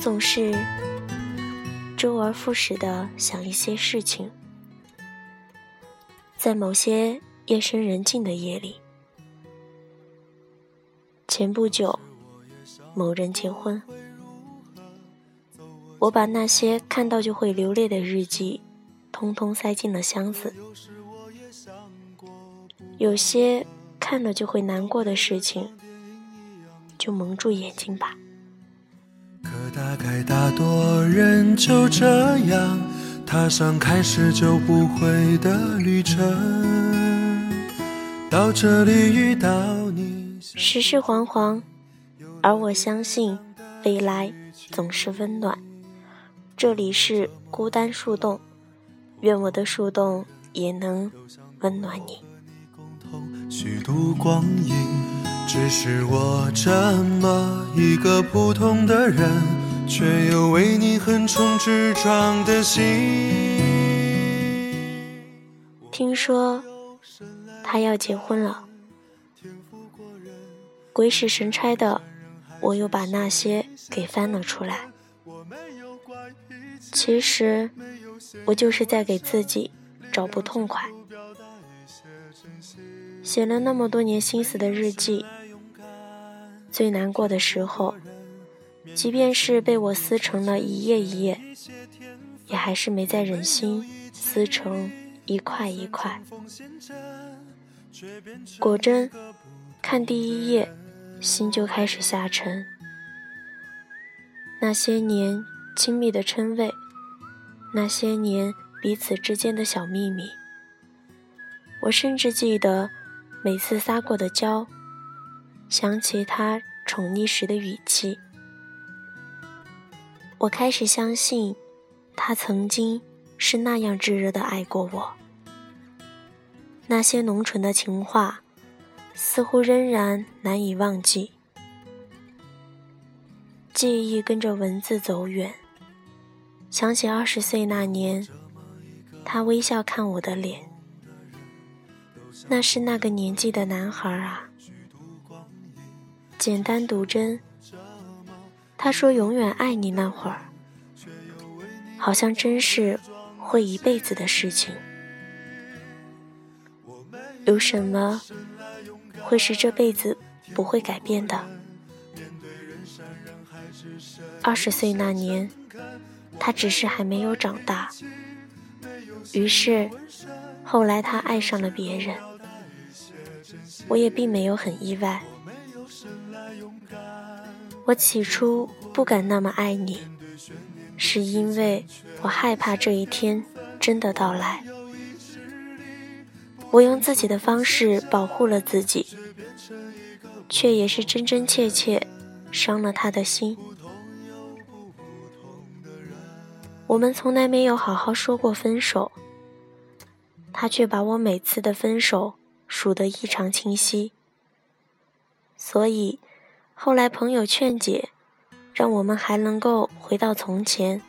总是周而复始的想一些事情，在某些夜深人静的夜里，前不久某人结婚，我把那些看到就会流泪的日记，通通塞进了箱子。有些看了就会难过的事情，就蒙住眼睛吧。可大概大多人就这样踏上开始就不回的旅程。到这里遇到你，世事惶惶，而我相信未来总是温暖。这里是孤单树洞，愿我的树洞也能温暖你。虚度光阴，只是我这么一个普通的人，却有为你横冲直撞的心。听说他要结婚了，鬼使神差的，我又把那些给翻了出来。其实我就是在给自己找不痛快。写了那么多年心思的日记，最难过的时候，即便是被我撕成了一页一页，也还是没再忍心撕成一块一块。果真，看第一页，心就开始下沉。那些年亲密的称谓，那些年彼此之间的小秘密，我甚至记得。每次撒过的娇，想起他宠溺时的语气，我开始相信，他曾经是那样炙热的爱过我。那些浓醇的情话，似乎仍然难以忘记。记忆跟着文字走远，想起二十岁那年，他微笑看我的脸。那是那个年纪的男孩啊，简单独真。他说永远爱你那会儿，好像真是会一辈子的事情。有什么会是这辈子不会改变的？二十岁那年，他只是还没有长大，于是后来他爱上了别人。我也并没有很意外。我起初不敢那么爱你，是因为我害怕这一天真的到来。我用自己的方式保护了自己，却也是真真切切伤了他的心。我们从来没有好好说过分手，他却把我每次的分手。数得异常清晰，所以后来朋友劝解，让我们还能够回到从前，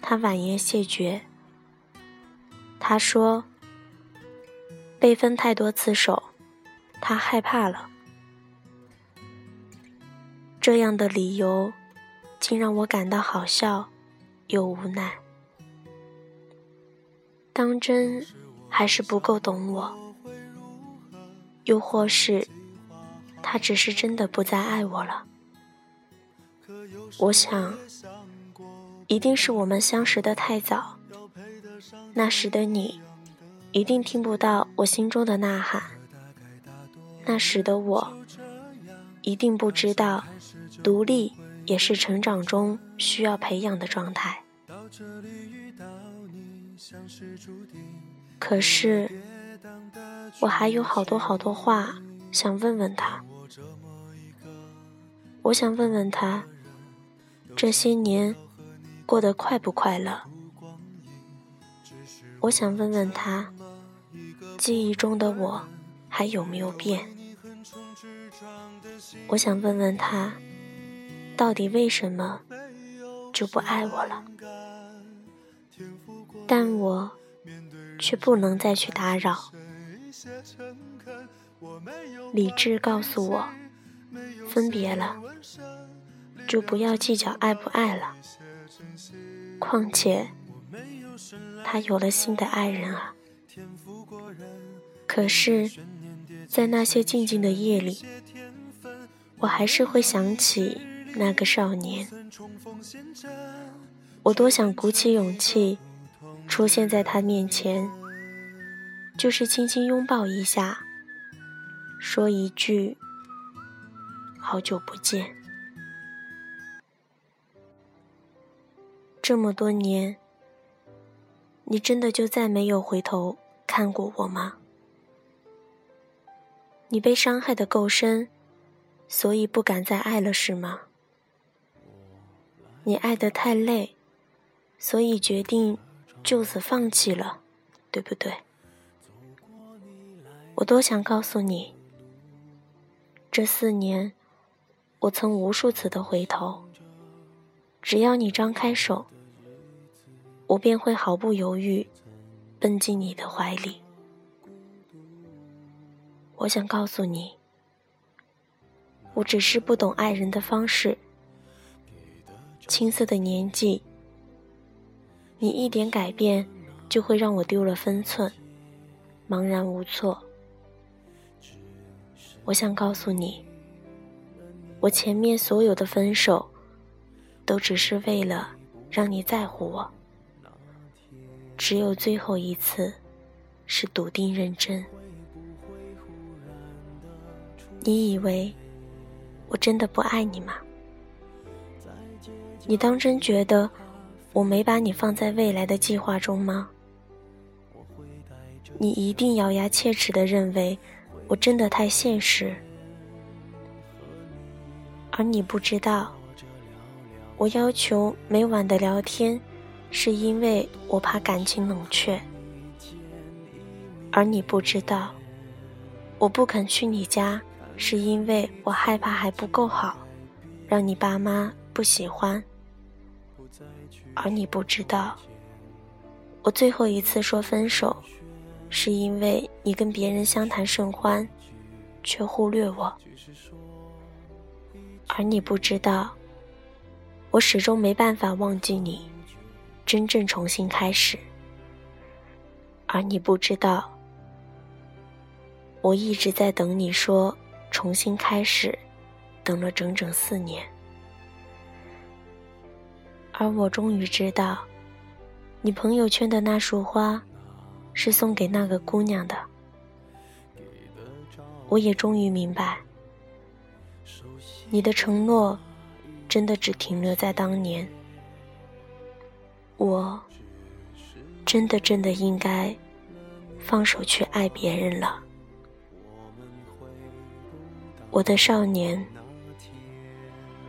他婉言谢绝。他说：“被分太多次手，他害怕了。”这样的理由，竟让我感到好笑又无奈。当真还是不够懂我。又或是，他只是真的不再爱我了。我想，一定是我们相识的太早。那时的你，一定听不到我心中的呐喊。那时的我，一定不知道，独立也是成长中需要培养的状态。可是。我还有好多好多话想问问他，我想问问他，这些年过得快不快乐？我想问问他，记忆中的我还有没有变？我想问问他，到底为什么就不爱我了？但我却不能再去打扰。理智告诉我，分别了，就不要计较爱不爱了。况且，他有了新的爱人啊。可是，在那些静静的夜里，我还是会想起那个少年。我多想鼓起勇气，出现在他面前，就是轻轻拥抱一下，说一句“好久不见”。这么多年，你真的就再没有回头看过我吗？你被伤害的够深，所以不敢再爱了，是吗？你爱得太累，所以决定就此放弃了，对不对？我多想告诉你，这四年，我曾无数次的回头，只要你张开手，我便会毫不犹豫奔进你的怀里。我想告诉你，我只是不懂爱人的方式。青涩的年纪，你一点改变就会让我丢了分寸，茫然无措。我想告诉你，我前面所有的分手，都只是为了让你在乎我。只有最后一次，是笃定认真。你以为我真的不爱你吗？你当真觉得我没把你放在未来的计划中吗？你一定咬牙切齿的认为我真的太现实，而你不知道，我要求每晚的聊天，是因为我怕感情冷却，而你不知道，我不肯去你家。是因为我害怕还不够好，让你爸妈不喜欢，而你不知道，我最后一次说分手，是因为你跟别人相谈甚欢，却忽略我，而你不知道，我始终没办法忘记你，真正重新开始，而你不知道，我一直在等你说。重新开始，等了整整四年，而我终于知道，你朋友圈的那束花，是送给那个姑娘的。我也终于明白，你的承诺，真的只停留在当年。我，真的真的应该，放手去爱别人了。我的少年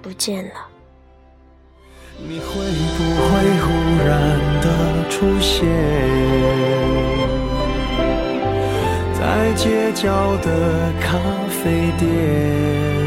不见了。你会不会忽然的出现在街角的咖啡店？